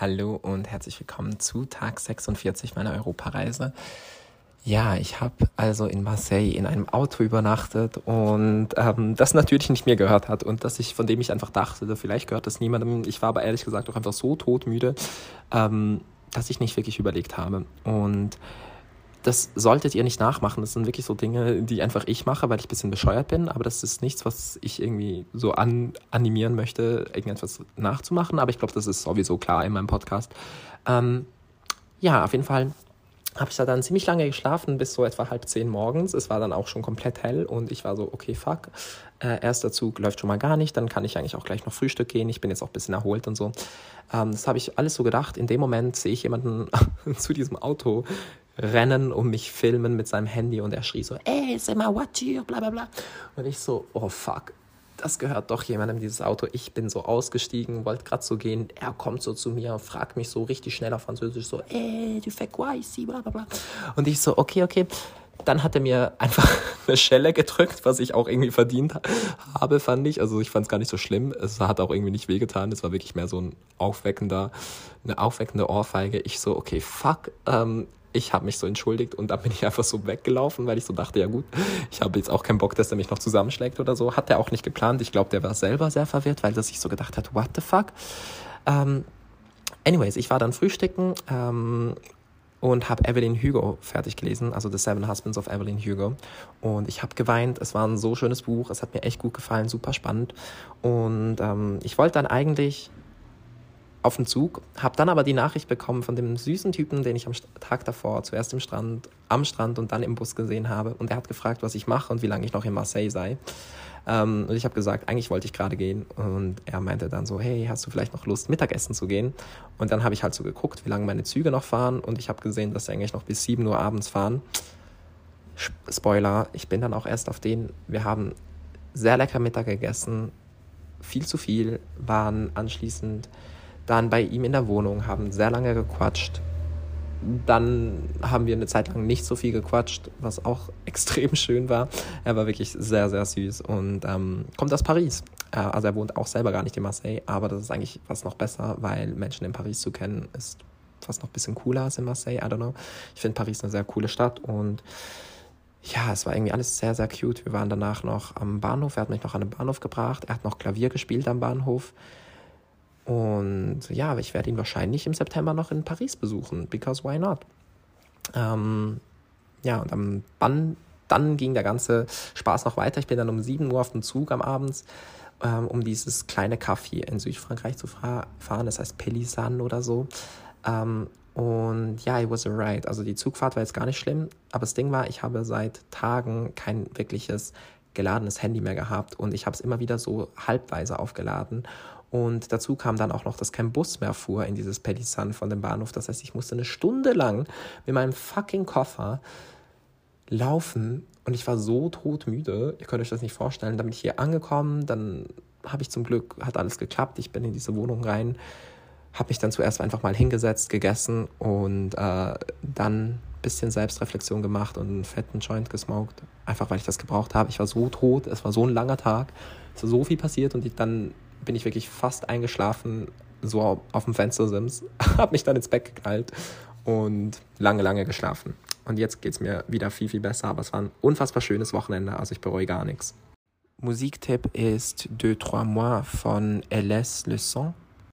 Hallo und herzlich willkommen zu Tag 46 meiner Europareise. Ja, ich habe also in Marseille in einem Auto übernachtet und ähm, das natürlich nicht mir gehört hat und dass ich, von dem ich einfach dachte, vielleicht gehört das niemandem. Ich war aber ehrlich gesagt auch einfach so todmüde, ähm, dass ich nicht wirklich überlegt habe. Und das solltet ihr nicht nachmachen. Das sind wirklich so Dinge, die einfach ich mache, weil ich ein bisschen bescheuert bin. Aber das ist nichts, was ich irgendwie so an, animieren möchte, irgendetwas nachzumachen. Aber ich glaube, das ist sowieso klar in meinem Podcast. Ähm, ja, auf jeden Fall habe ich da dann ziemlich lange geschlafen, bis so etwa halb zehn morgens. Es war dann auch schon komplett hell und ich war so, okay, fuck. Äh, erster Zug läuft schon mal gar nicht, dann kann ich eigentlich auch gleich noch Frühstück gehen. Ich bin jetzt auch ein bisschen erholt und so. Ähm, das habe ich alles so gedacht. In dem Moment sehe ich jemanden zu diesem Auto rennen und mich filmen mit seinem Handy und er schrie so, ey, c'est ma voiture, bla bla bla. Und ich so, oh fuck, das gehört doch jemandem, dieses Auto. Ich bin so ausgestiegen, wollte gerade so gehen. Er kommt so zu mir, fragt mich so richtig schnell auf Französisch so, ey, du fais quoi ici, bla bla bla. Und ich so, okay, okay. Dann hat er mir einfach eine Schelle gedrückt, was ich auch irgendwie verdient habe, fand ich. Also ich fand es gar nicht so schlimm. Es hat auch irgendwie nicht wehgetan. Es war wirklich mehr so ein aufweckender, eine aufweckende Ohrfeige. Ich so, okay, fuck. Ähm, ich habe mich so entschuldigt und dann bin ich einfach so weggelaufen, weil ich so dachte, ja gut, ich habe jetzt auch keinen Bock, dass er mich noch zusammenschlägt oder so. Hat er auch nicht geplant. Ich glaube, der war selber sehr verwirrt, weil er sich so gedacht hat, what the fuck? Ähm, anyways, ich war dann frühstücken ähm, und habe Evelyn Hugo fertig gelesen, also The Seven Husbands of Evelyn Hugo. Und ich habe geweint. Es war ein so schönes Buch. Es hat mir echt gut gefallen, super spannend. Und ähm, ich wollte dann eigentlich auf den Zug, habe dann aber die Nachricht bekommen von dem süßen Typen, den ich am Tag davor zuerst im Strand, am Strand und dann im Bus gesehen habe. Und er hat gefragt, was ich mache und wie lange ich noch in Marseille sei. Ähm, und ich habe gesagt, eigentlich wollte ich gerade gehen. Und er meinte dann so, hey, hast du vielleicht noch Lust, Mittagessen zu gehen? Und dann habe ich halt so geguckt, wie lange meine Züge noch fahren. Und ich habe gesehen, dass sie eigentlich noch bis 7 Uhr abends fahren. Spoiler, ich bin dann auch erst auf den, wir haben sehr lecker Mittag gegessen, viel zu viel, waren anschließend dann bei ihm in der Wohnung, haben sehr lange gequatscht. Dann haben wir eine Zeit lang nicht so viel gequatscht, was auch extrem schön war. Er war wirklich sehr, sehr süß und ähm, kommt aus Paris. Äh, also er wohnt auch selber gar nicht in Marseille, aber das ist eigentlich fast noch besser, weil Menschen in Paris zu kennen ist fast noch ein bisschen cooler als in Marseille. I don't know. Ich finde Paris eine sehr coole Stadt und ja, es war irgendwie alles sehr, sehr cute. Wir waren danach noch am Bahnhof. Er hat mich noch an den Bahnhof gebracht. Er hat noch Klavier gespielt am Bahnhof. Und ja, ich werde ihn wahrscheinlich im September noch in Paris besuchen, because why not? Ähm, ja, und am, dann, dann ging der ganze Spaß noch weiter. Ich bin dann um 7 Uhr auf dem Zug am Abend, ähm, um dieses kleine Café in Südfrankreich zu fahren. Das heißt Pelisan oder so. Ähm, und ja, it was a ride. Also die Zugfahrt war jetzt gar nicht schlimm, aber das Ding war, ich habe seit Tagen kein wirkliches geladenes Handy mehr gehabt und ich habe es immer wieder so halbweise aufgeladen und dazu kam dann auch noch, dass kein Bus mehr fuhr in dieses Pelisan von dem Bahnhof. Das heißt, ich musste eine Stunde lang mit meinem fucking Koffer laufen und ich war so todmüde. Ihr könnt euch das nicht vorstellen. Dann bin ich hier angekommen, dann habe ich zum Glück, hat alles geklappt. Ich bin in diese Wohnung rein, habe mich dann zuerst einfach mal hingesetzt, gegessen und äh, dann ein bisschen Selbstreflexion gemacht und einen fetten Joint gesmoked. Einfach weil ich das gebraucht habe. Ich war so tot, es war so ein langer Tag, es ist so viel passiert und ich dann bin ich wirklich fast eingeschlafen, so auf dem Fenstersims, habe mich dann ins Bett geknallt und lange, lange geschlafen. Und jetzt geht es mir wieder viel, viel besser, aber es war ein unfassbar schönes Wochenende, also ich bereue gar nichts. Musiktipp ist Deux, Trois Mois von LS Le Son.